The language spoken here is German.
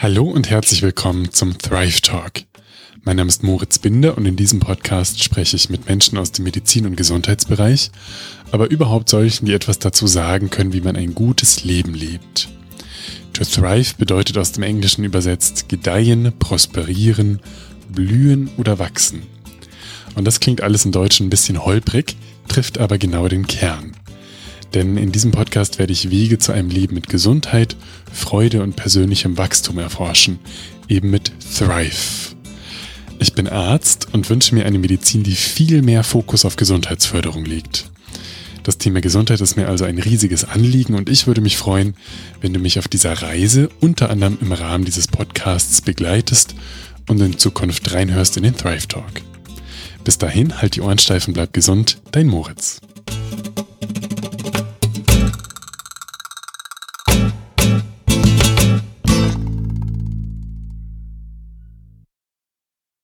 Hallo und herzlich willkommen zum Thrive Talk. Mein Name ist Moritz Binder und in diesem Podcast spreche ich mit Menschen aus dem Medizin- und Gesundheitsbereich, aber überhaupt solchen, die etwas dazu sagen können, wie man ein gutes Leben lebt. To thrive bedeutet aus dem Englischen übersetzt gedeihen, prosperieren, blühen oder wachsen. Und das klingt alles im Deutschen ein bisschen holprig, trifft aber genau den Kern. Denn in diesem Podcast werde ich Wege zu einem Leben mit Gesundheit, Freude und persönlichem Wachstum erforschen, eben mit Thrive. Ich bin Arzt und wünsche mir eine Medizin, die viel mehr Fokus auf Gesundheitsförderung legt. Das Thema Gesundheit ist mir also ein riesiges Anliegen und ich würde mich freuen, wenn du mich auf dieser Reise unter anderem im Rahmen dieses Podcasts begleitest und in Zukunft reinhörst in den Thrive Talk. Bis dahin, halt die Ohren steif und bleib gesund, dein Moritz.